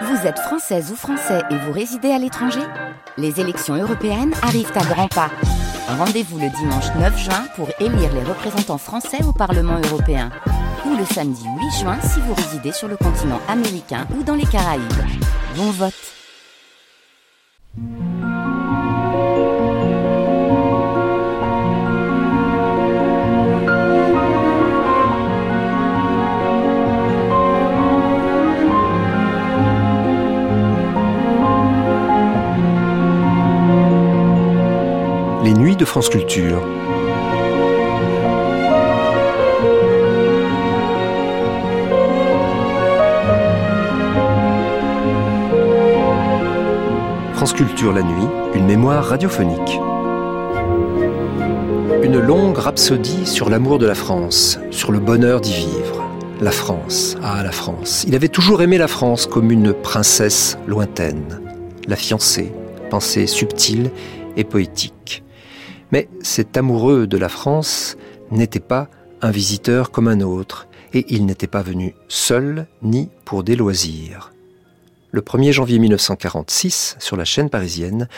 Vous êtes française ou français et vous résidez à l'étranger Les élections européennes arrivent à grands pas. Rendez-vous le dimanche 9 juin pour élire les représentants français au Parlement européen. Ou le samedi 8 juin si vous résidez sur le continent américain ou dans les Caraïbes. Bon vote France Culture. France Culture la nuit, une mémoire radiophonique. Une longue rhapsodie sur l'amour de la France, sur le bonheur d'y vivre. La France, ah la France. Il avait toujours aimé la France comme une princesse lointaine, la fiancée, pensée subtile et poétique. Mais cet amoureux de la France n'était pas un visiteur comme un autre, et il n'était pas venu seul ni pour des loisirs. Le 1er janvier 1946, sur la chaîne parisienne,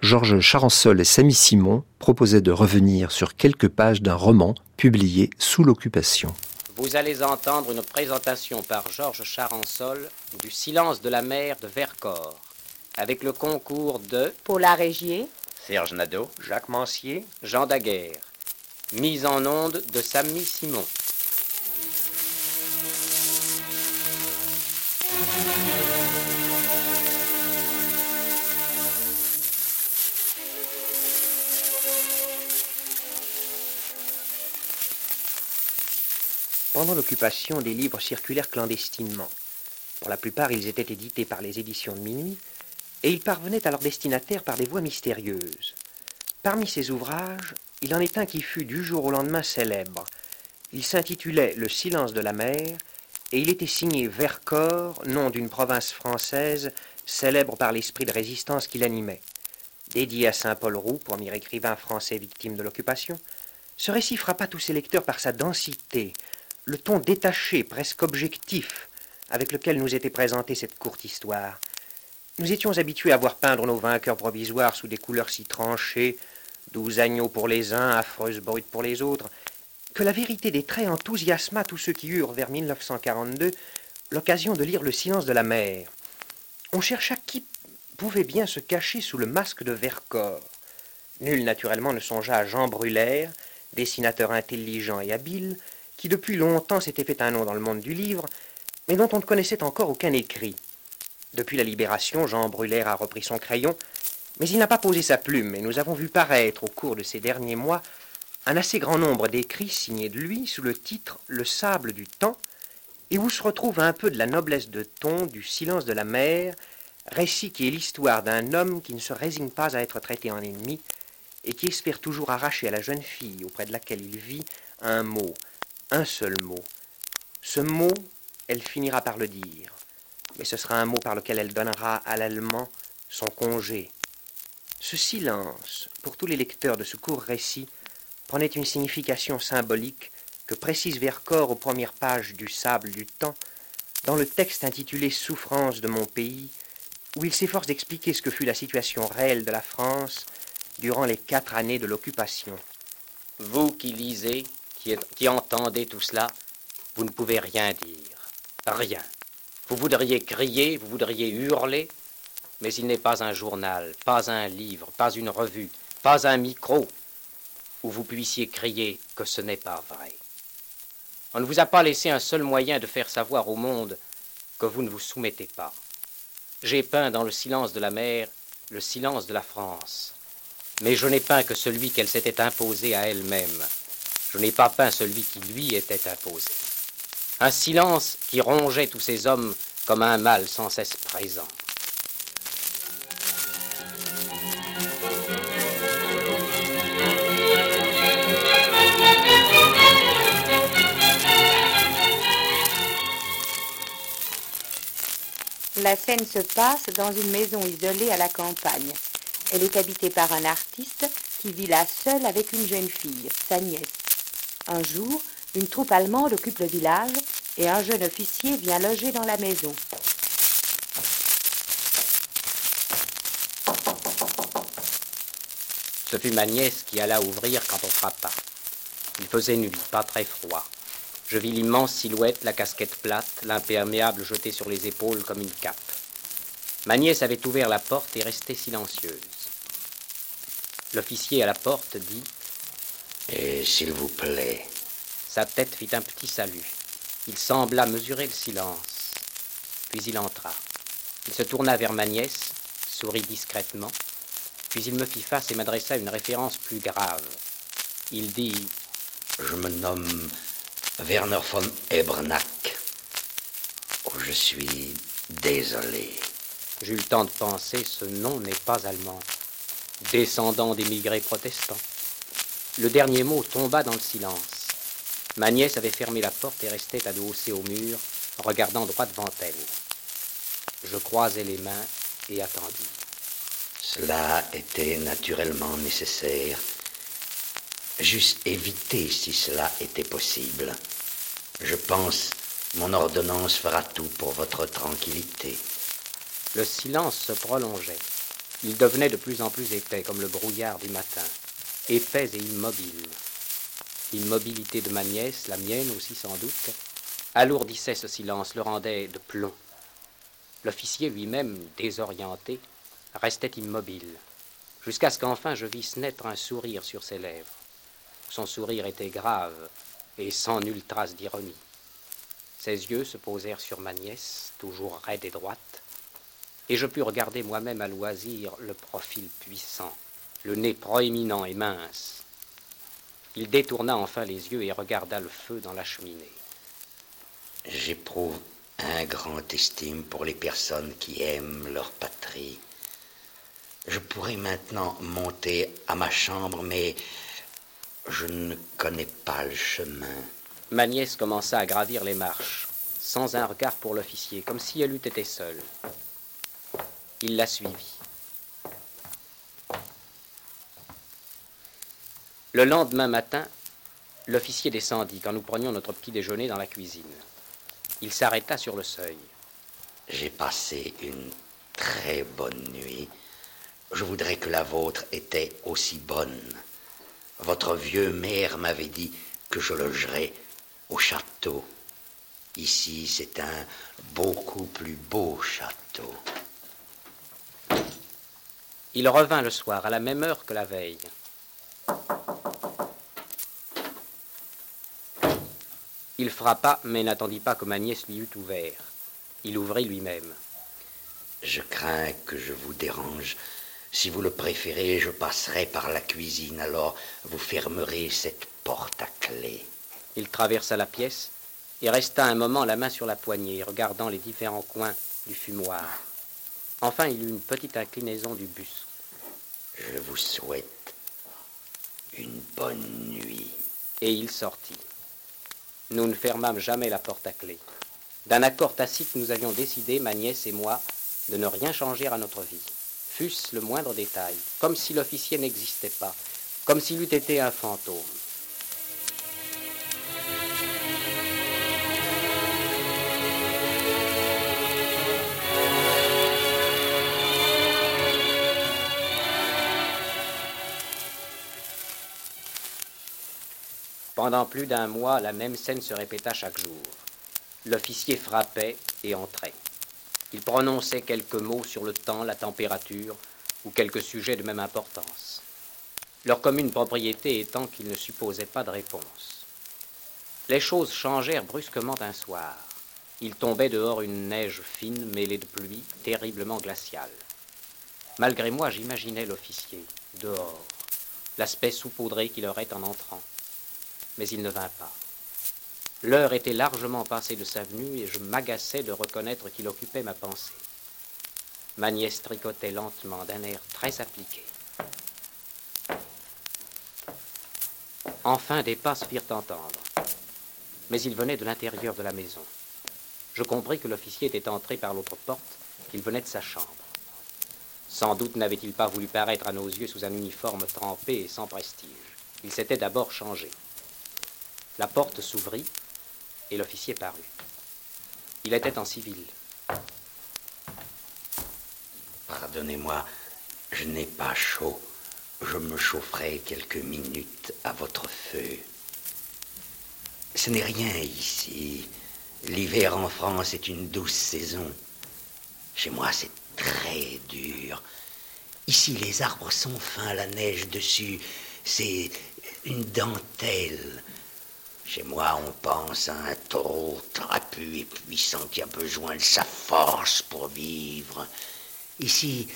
Georges Charansol et Samy Simon proposaient de revenir sur quelques pages d'un roman publié sous l'occupation. Vous allez entendre une présentation par Georges Charansol du Silence de la mer de Vercors, avec le concours de Paula Régier, Serge Nadeau, Jacques Mancier, Jean Daguerre. Mise en onde de Samy Simon. Pendant l'occupation, des livres circulèrent clandestinement. Pour la plupart, ils étaient édités par les éditions de minuit, et ils parvenaient à leurs destinataires par des voies mystérieuses. Parmi ces ouvrages, il en est un qui fut du jour au lendemain célèbre. Il s'intitulait Le silence de la mer, et il était signé Vercors, nom d'une province française célèbre par l'esprit de résistance qui l'animait. Dédié à Saint-Paul Roux, premier écrivain français victime de l'occupation, ce récit frappa tous ses lecteurs par sa densité, le ton détaché, presque objectif, avec lequel nous était présentée cette courte histoire. Nous étions habitués à voir peindre nos vainqueurs provisoires sous des couleurs si tranchées, douze agneaux pour les uns, affreuses brutes pour les autres, que la vérité des traits enthousiasma tous ceux qui eurent, vers 1942, l'occasion de lire Le silence de la mer. On chercha qui pouvait bien se cacher sous le masque de Vercors. Nul, naturellement, ne songea à Jean Brulaire, dessinateur intelligent et habile, qui depuis longtemps s'était fait un nom dans le monde du livre, mais dont on ne connaissait encore aucun écrit. Depuis la Libération, Jean Brulaire a repris son crayon, mais il n'a pas posé sa plume, et nous avons vu paraître au cours de ces derniers mois un assez grand nombre d'écrits signés de lui sous le titre Le sable du temps, et où se retrouve un peu de la noblesse de ton, du silence de la mer, récit qui est l'histoire d'un homme qui ne se résigne pas à être traité en ennemi, et qui espère toujours arracher à la jeune fille auprès de laquelle il vit un mot, un seul mot. Ce mot, elle finira par le dire, mais ce sera un mot par lequel elle donnera à l'allemand son congé. Ce silence, pour tous les lecteurs de ce court récit, prenait une signification symbolique que précise Vercors aux premières pages du Sable du Temps, dans le texte intitulé Souffrance de mon pays, où il s'efforce d'expliquer ce que fut la situation réelle de la France durant les quatre années de l'occupation. Vous qui lisez, qui, qui entendez tout cela, vous ne pouvez rien dire. Rien. Vous voudriez crier, vous voudriez hurler, mais il n'est pas un journal, pas un livre, pas une revue, pas un micro où vous puissiez crier que ce n'est pas vrai. On ne vous a pas laissé un seul moyen de faire savoir au monde que vous ne vous soumettez pas. J'ai peint dans le silence de la mer le silence de la France, mais je n'ai peint que celui qu'elle s'était imposé à elle-même. Je n'ai pas peint celui qui lui était imposé. Un silence qui rongeait tous ces hommes comme un mal sans cesse présent. La scène se passe dans une maison isolée à la campagne. Elle est habitée par un artiste qui vit là seul avec une jeune fille, sa nièce. Un jour, une troupe allemande occupe le village et un jeune officier vient loger dans la maison. Ce fut ma nièce qui alla ouvrir quand on frappa. Il faisait nuit, pas très froid. Je vis l'immense silhouette, la casquette plate, l'imperméable jeté sur les épaules comme une cape. Ma nièce avait ouvert la porte et restait silencieuse. L'officier à la porte dit Et s'il vous plaît, sa tête fit un petit salut. Il sembla mesurer le silence. Puis il entra. Il se tourna vers ma nièce, sourit discrètement, puis il me fit face et m'adressa une référence plus grave. Il dit Je me nomme Werner von Ebernack. Je suis désolé. J'eus le temps de penser, ce nom n'est pas allemand. Descendant d'émigrés protestants. Le dernier mot tomba dans le silence. Ma nièce avait fermé la porte et restait adossée au mur, regardant droit devant elle. Je croisai les mains et attendis. Cela était naturellement nécessaire. Juste éviter si cela était possible. Je pense mon ordonnance fera tout pour votre tranquillité. Le silence se prolongeait. Il devenait de plus en plus épais, comme le brouillard du matin, épais et immobile. L'immobilité de ma nièce, la mienne aussi sans doute, alourdissait ce silence, le rendait de plomb. L'officier lui-même, désorienté, restait immobile, jusqu'à ce qu'enfin je visse naître un sourire sur ses lèvres. Son sourire était grave et sans nulle trace d'ironie. Ses yeux se posèrent sur ma nièce, toujours raide et droite, et je pus regarder moi-même à loisir le profil puissant, le nez proéminent et mince. Il détourna enfin les yeux et regarda le feu dans la cheminée. J'éprouve un grand estime pour les personnes qui aiment leur patrie. Je pourrais maintenant monter à ma chambre, mais je ne connais pas le chemin. Ma nièce commença à gravir les marches, sans un regard pour l'officier, comme si elle eût été seule. Il la suivit. Le lendemain matin, l'officier descendit quand nous prenions notre petit déjeuner dans la cuisine. Il s'arrêta sur le seuil. J'ai passé une très bonne nuit. Je voudrais que la vôtre était aussi bonne. Votre vieux maire m'avait dit que je logerais au château. Ici, c'est un beaucoup plus beau château. Il revint le soir à la même heure que la veille. Il frappa, mais n'attendit pas que ma nièce lui eût ouvert. Il ouvrit lui-même. Je crains que je vous dérange. Si vous le préférez, je passerai par la cuisine, alors vous fermerez cette porte à clé. Il traversa la pièce et resta un moment la main sur la poignée, regardant les différents coins du fumoir. Enfin, il eut une petite inclinaison du buste. Je vous souhaite une bonne nuit. Et il sortit. Nous ne fermâmes jamais la porte à clé. D'un accord tacite, nous avions décidé, ma nièce et moi, de ne rien changer à notre vie, fût-ce le moindre détail, comme si l'officier n'existait pas, comme s'il eût été un fantôme. Pendant plus d'un mois, la même scène se répéta chaque jour. L'officier frappait et entrait. Il prononçait quelques mots sur le temps, la température ou quelques sujets de même importance. Leur commune propriété étant qu'il ne supposait pas de réponse. Les choses changèrent brusquement un soir. Il tombait dehors une neige fine mêlée de pluie, terriblement glaciale. Malgré moi, j'imaginais l'officier, dehors, l'aspect saupoudré qu'il aurait en entrant mais il ne vint pas. L'heure était largement passée de sa venue et je m'agaçais de reconnaître qu'il occupait ma pensée. Ma nièce tricotait lentement d'un air très appliqué. Enfin, des pas se firent entendre, mais ils venaient de l'intérieur de la maison. Je compris que l'officier était entré par l'autre porte, qu'il venait de sa chambre. Sans doute n'avait-il pas voulu paraître à nos yeux sous un uniforme trempé et sans prestige. Il s'était d'abord changé. La porte s'ouvrit et l'officier parut. Il était en civil. Pardonnez-moi, je n'ai pas chaud. je me chaufferai quelques minutes à votre feu. Ce n'est rien ici. L'hiver en France est une douce saison. Chez moi, c'est très dur. Ici, les arbres sont fins, la neige dessus, c'est une dentelle. Chez moi, on pense à un taureau trapu et puissant qui a besoin de sa force pour vivre. Ici,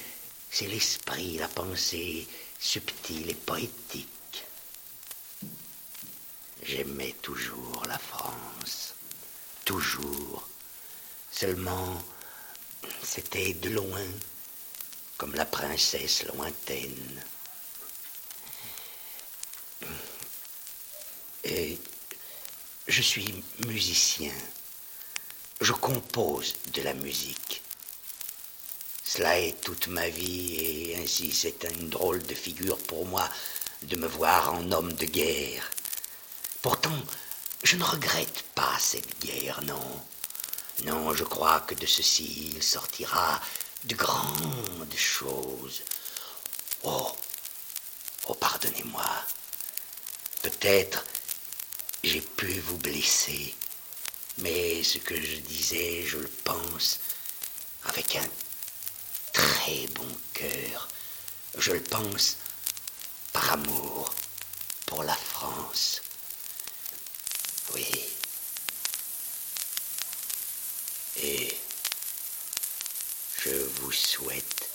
c'est l'esprit, la pensée subtile et poétique. J'aimais toujours la France, toujours. Seulement, c'était de loin, comme la princesse lointaine. Et je suis musicien. Je compose de la musique. Cela est toute ma vie et ainsi c'est une drôle de figure pour moi de me voir en homme de guerre. Pourtant, je ne regrette pas cette guerre, non. Non, je crois que de ceci il sortira de grandes choses. Oh, oh, pardonnez-moi. Peut-être j'ai pu vous blesser, mais ce que je disais, je le pense avec un très bon cœur. Je le pense par amour pour la France. Oui. Et je vous souhaite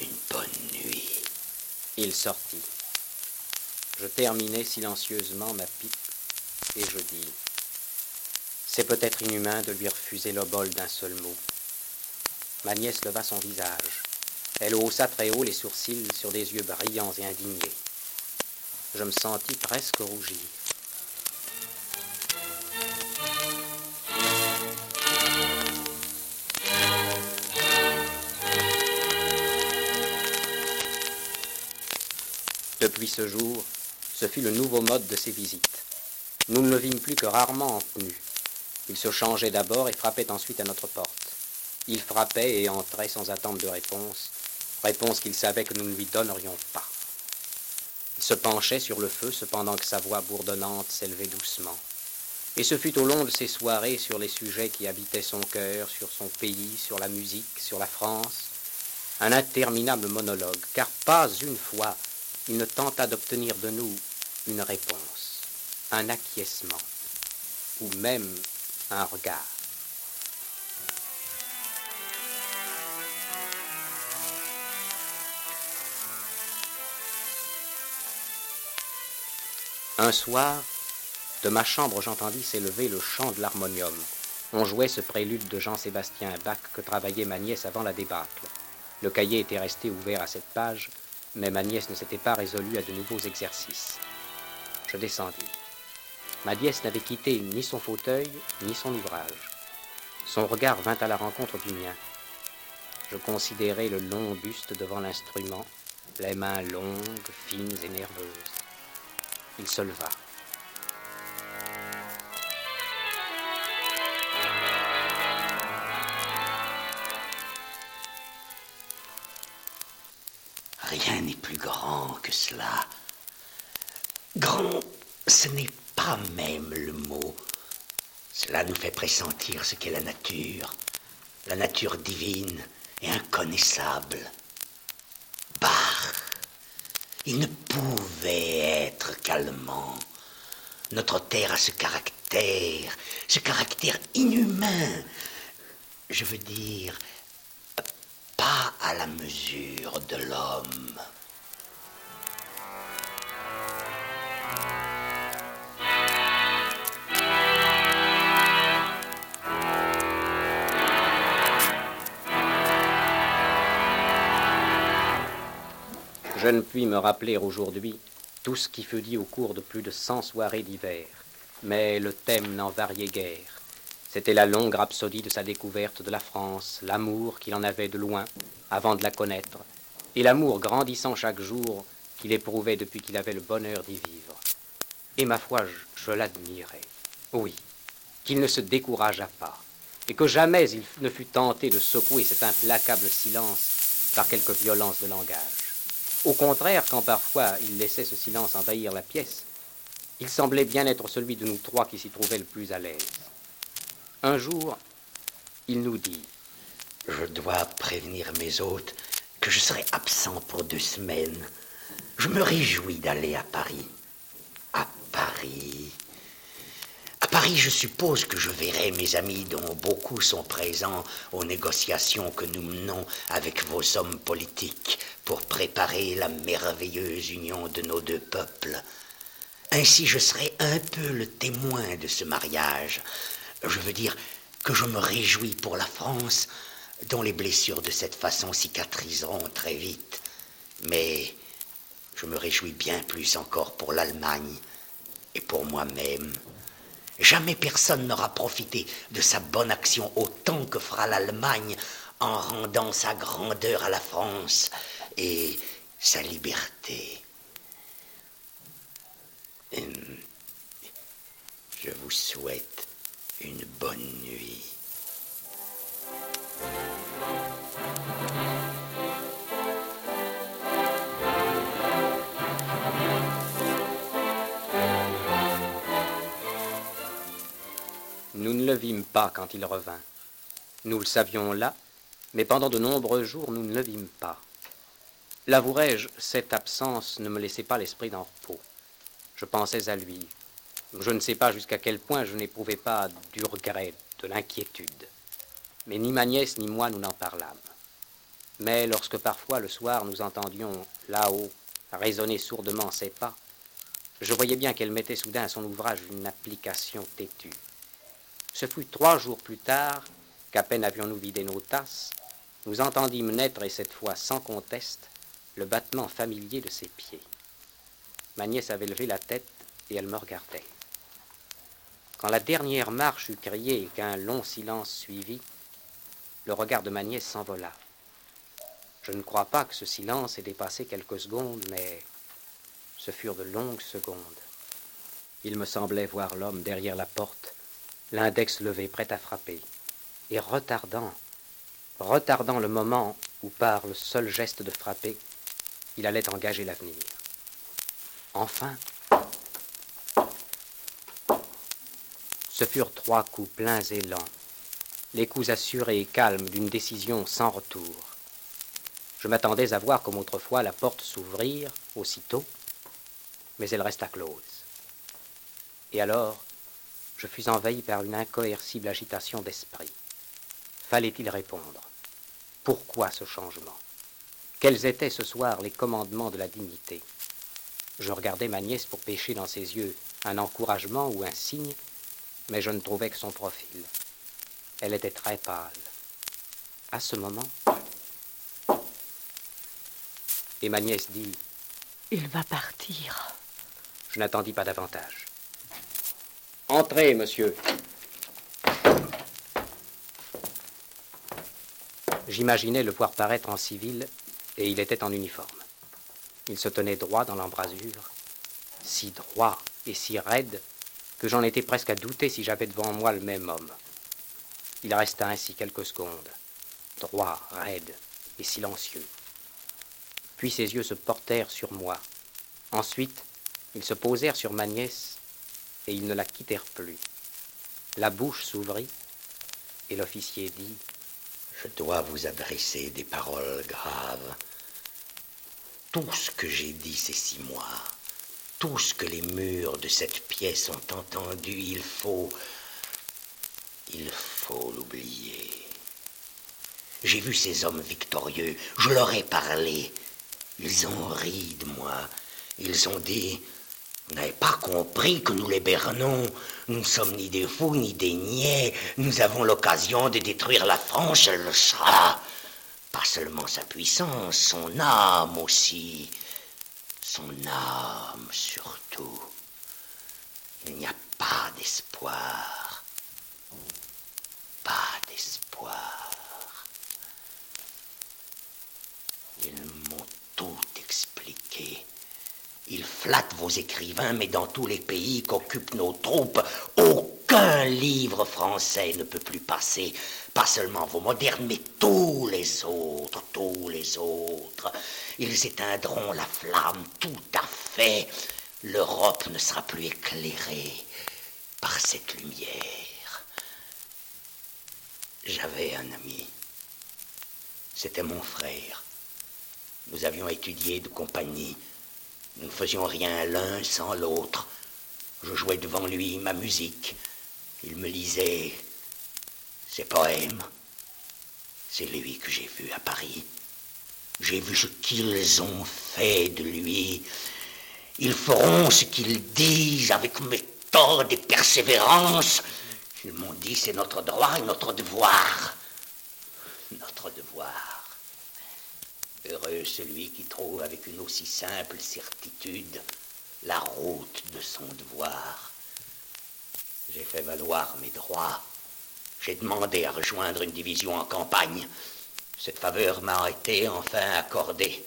une bonne nuit. Il sortit. Je terminai silencieusement ma pipe et je dis C'est peut-être inhumain de lui refuser le bol d'un seul mot. Ma nièce leva son visage. Elle haussa très haut les sourcils sur des yeux brillants et indignés. Je me sentis presque rougir. Depuis ce jour, ce fut le nouveau mode de ses visites. Nous ne le vîmes plus que rarement en tenue. Il se changeait d'abord et frappait ensuite à notre porte. Il frappait et entrait sans attendre de réponse, réponse qu'il savait que nous ne lui donnerions pas. Il se penchait sur le feu cependant que sa voix bourdonnante s'élevait doucement. Et ce fut au long de ces soirées sur les sujets qui habitaient son cœur, sur son pays, sur la musique, sur la France, un interminable monologue, car pas une fois il ne tenta d'obtenir de nous une réponse, un acquiescement, ou même un regard. Un soir, de ma chambre, j'entendis s'élever le chant de l'harmonium. On jouait ce prélude de Jean-Sébastien Bach que travaillait ma nièce avant la débâcle. Le cahier était resté ouvert à cette page, mais ma nièce ne s'était pas résolue à de nouveaux exercices. Je descendis. Ma nièce n'avait quitté ni son fauteuil, ni son ouvrage. Son regard vint à la rencontre du mien. Je considérai le long buste devant l'instrument, les mains longues, fines et nerveuses. Il se leva. Rien n'est plus grand que cela. Grand, ce n'est pas même le mot. Cela nous fait pressentir ce qu'est la nature, la nature divine et inconnaissable. Bach, il ne pouvait être calmant. Notre terre a ce caractère, ce caractère inhumain. Je veux dire, pas à la mesure de l'homme. Je ne puis me rappeler aujourd'hui tout ce qui fut dit au cours de plus de cent soirées d'hiver, mais le thème n'en variait guère. C'était la longue rhapsodie de sa découverte de la France, l'amour qu'il en avait de loin avant de la connaître, et l'amour grandissant chaque jour qu'il éprouvait depuis qu'il avait le bonheur d'y vivre. Et ma foi, je, je l'admirais. Oui, qu'il ne se décourageât pas, et que jamais il ne fut tenté de secouer cet implacable silence par quelque violence de langage. Au contraire, quand parfois il laissait ce silence envahir la pièce, il semblait bien être celui de nous trois qui s'y trouvait le plus à l'aise. Un jour, il nous dit Je dois prévenir mes hôtes que je serai absent pour deux semaines. Je me réjouis d'aller à Paris. À Paris. Paris, je suppose que je verrai mes amis dont beaucoup sont présents aux négociations que nous menons avec vos hommes politiques pour préparer la merveilleuse union de nos deux peuples. Ainsi, je serai un peu le témoin de ce mariage. Je veux dire que je me réjouis pour la France, dont les blessures de cette façon cicatriseront très vite. Mais je me réjouis bien plus encore pour l'Allemagne et pour moi-même. Jamais personne n'aura profité de sa bonne action autant que fera l'Allemagne en rendant sa grandeur à la France et sa liberté. Hum, je vous souhaite une bonne nuit. Nous ne le vîmes pas quand il revint. Nous le savions là, mais pendant de nombreux jours nous ne le vîmes pas. L'avouerai-je, cette absence ne me laissait pas l'esprit d'en repos. Je pensais à lui. Je ne sais pas jusqu'à quel point je n'éprouvais pas du regret, de l'inquiétude. Mais ni ma nièce ni moi nous n'en parlâmes. Mais lorsque parfois le soir nous entendions là-haut résonner sourdement ses pas, je voyais bien qu'elle mettait soudain à son ouvrage une application têtue. Ce fut trois jours plus tard qu'à peine avions-nous vidé nos tasses, nous entendîmes naître, et cette fois sans conteste, le battement familier de ses pieds. Ma nièce avait levé la tête et elle me regardait. Quand la dernière marche eut crié et qu'un long silence suivit, le regard de ma nièce s'envola. Je ne crois pas que ce silence ait dépassé quelques secondes, mais ce furent de longues secondes. Il me semblait voir l'homme derrière la porte, l'index levé prêt à frapper, et retardant, retardant le moment où par le seul geste de frapper, il allait engager l'avenir. Enfin, ce furent trois coups pleins et lents, les coups assurés et calmes d'une décision sans retour. Je m'attendais à voir comme autrefois la porte s'ouvrir aussitôt, mais elle resta close. Et alors, je fus envahi par une incoercible agitation d'esprit. Fallait-il répondre? Pourquoi ce changement? Quels étaient ce soir les commandements de la dignité? Je regardais ma nièce pour pêcher dans ses yeux un encouragement ou un signe, mais je ne trouvais que son profil. Elle était très pâle. À ce moment, et ma nièce dit Il va partir. Je n'attendis pas davantage. Entrez, monsieur. J'imaginais le voir paraître en civil, et il était en uniforme. Il se tenait droit dans l'embrasure, si droit et si raide que j'en étais presque à douter si j'avais devant moi le même homme. Il resta ainsi quelques secondes, droit, raide et silencieux. Puis ses yeux se portèrent sur moi. Ensuite, ils se posèrent sur ma nièce et ils ne la quittèrent plus. La bouche s'ouvrit et l'officier dit Je dois vous adresser des paroles graves. Tout ce que j'ai dit ces six mois, tout ce que les murs de cette pièce ont entendu, il faut. Il faut l'oublier. J'ai vu ces hommes victorieux, je leur ai parlé. Ils ont ri de moi. Ils ont dit Vous n'avez pas compris que nous les bernons. Nous ne sommes ni des fous ni des niais. Nous avons l'occasion de détruire la France, elle le sera. Pas seulement sa puissance, son âme aussi. Son âme surtout. Il n'y a pas d'espoir. Pas d'espoir. Ils m'ont tout expliqué. Ils flattent vos écrivains, mais dans tous les pays qu'occupent nos troupes, Aucun livre français ne peut plus passer, pas seulement vos modernes, mais tous les autres, tous les autres. Ils éteindront la flamme tout à fait. L'Europe ne sera plus éclairée par cette lumière. J'avais un ami. C'était mon frère. Nous avions étudié de compagnie. Nous ne faisions rien l'un sans l'autre. Je jouais devant lui ma musique. Il me lisait ses poèmes. C'est lui que j'ai vu à Paris. J'ai vu ce qu'ils ont fait de lui. Ils feront ce qu'ils disent avec méthode et persévérance. Ils m'ont dit c'est notre droit et notre devoir. Notre devoir. Heureux celui qui trouve avec une aussi simple certitude la route de son devoir. J'ai fait valoir mes droits. J'ai demandé à rejoindre une division en campagne. Cette faveur m'a été enfin accordée.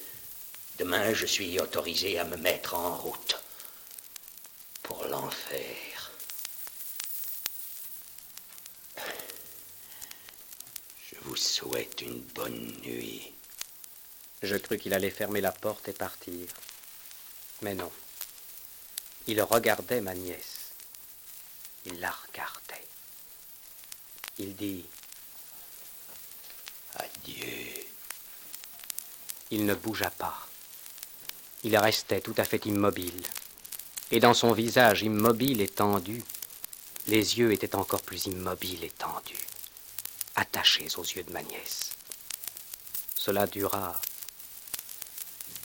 Demain, je suis autorisé à me mettre en route pour l'enfer. Je vous souhaite une bonne nuit. Je crus qu'il allait fermer la porte et partir. Mais non. Il regardait ma nièce. Il la regardait. Il dit Adieu. Il ne bougea pas. Il restait tout à fait immobile. Et dans son visage immobile et tendu, les yeux étaient encore plus immobiles et tendus, attachés aux yeux de ma nièce. Cela dura,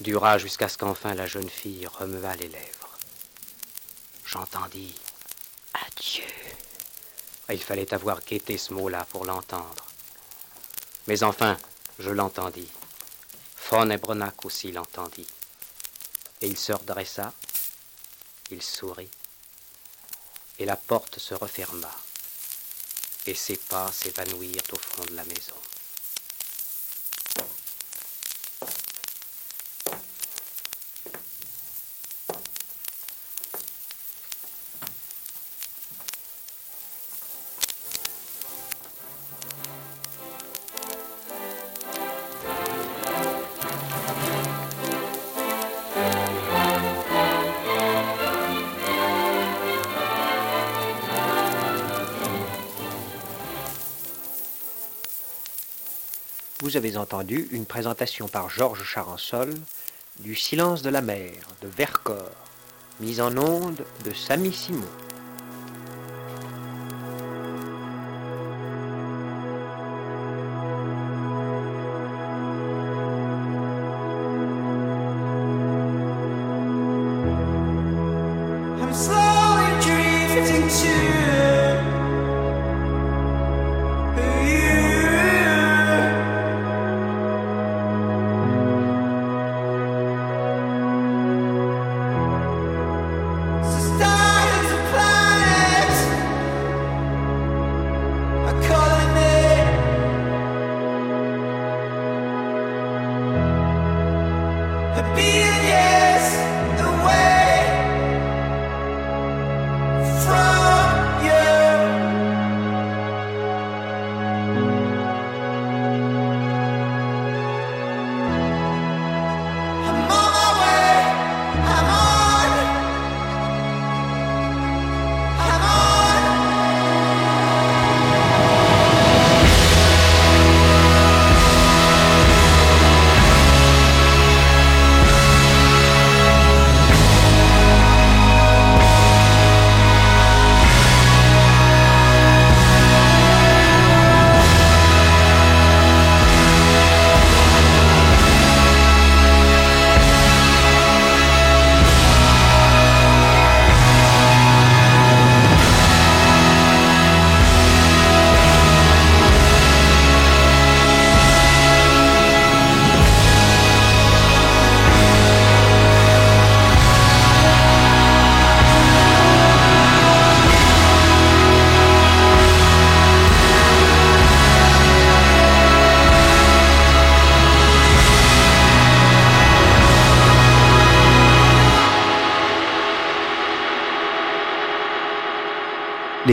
dura jusqu'à ce qu'enfin la jeune fille remua les lèvres. J'entendis Adieu. Il fallait avoir guetté ce mot-là pour l'entendre. Mais enfin, je l'entendis. Von Ebronac aussi l'entendit. Et il se redressa, il sourit, et la porte se referma, et ses pas s'évanouirent au fond de la maison. Vous avez entendu une présentation par Georges Charansol du Silence de la mer de Vercors, mise en onde de Samy Simon.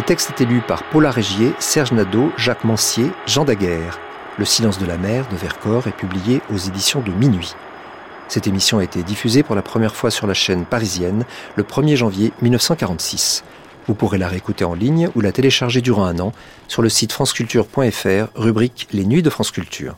Textes étaient lus par Paula Régier, Serge Nadeau, Jacques Mancier, Jean Daguerre. Le silence de la mer de Vercors est publié aux éditions de Minuit. Cette émission a été diffusée pour la première fois sur la chaîne parisienne le 1er janvier 1946. Vous pourrez la réécouter en ligne ou la télécharger durant un an sur le site franceculture.fr, rubrique Les Nuits de France Culture.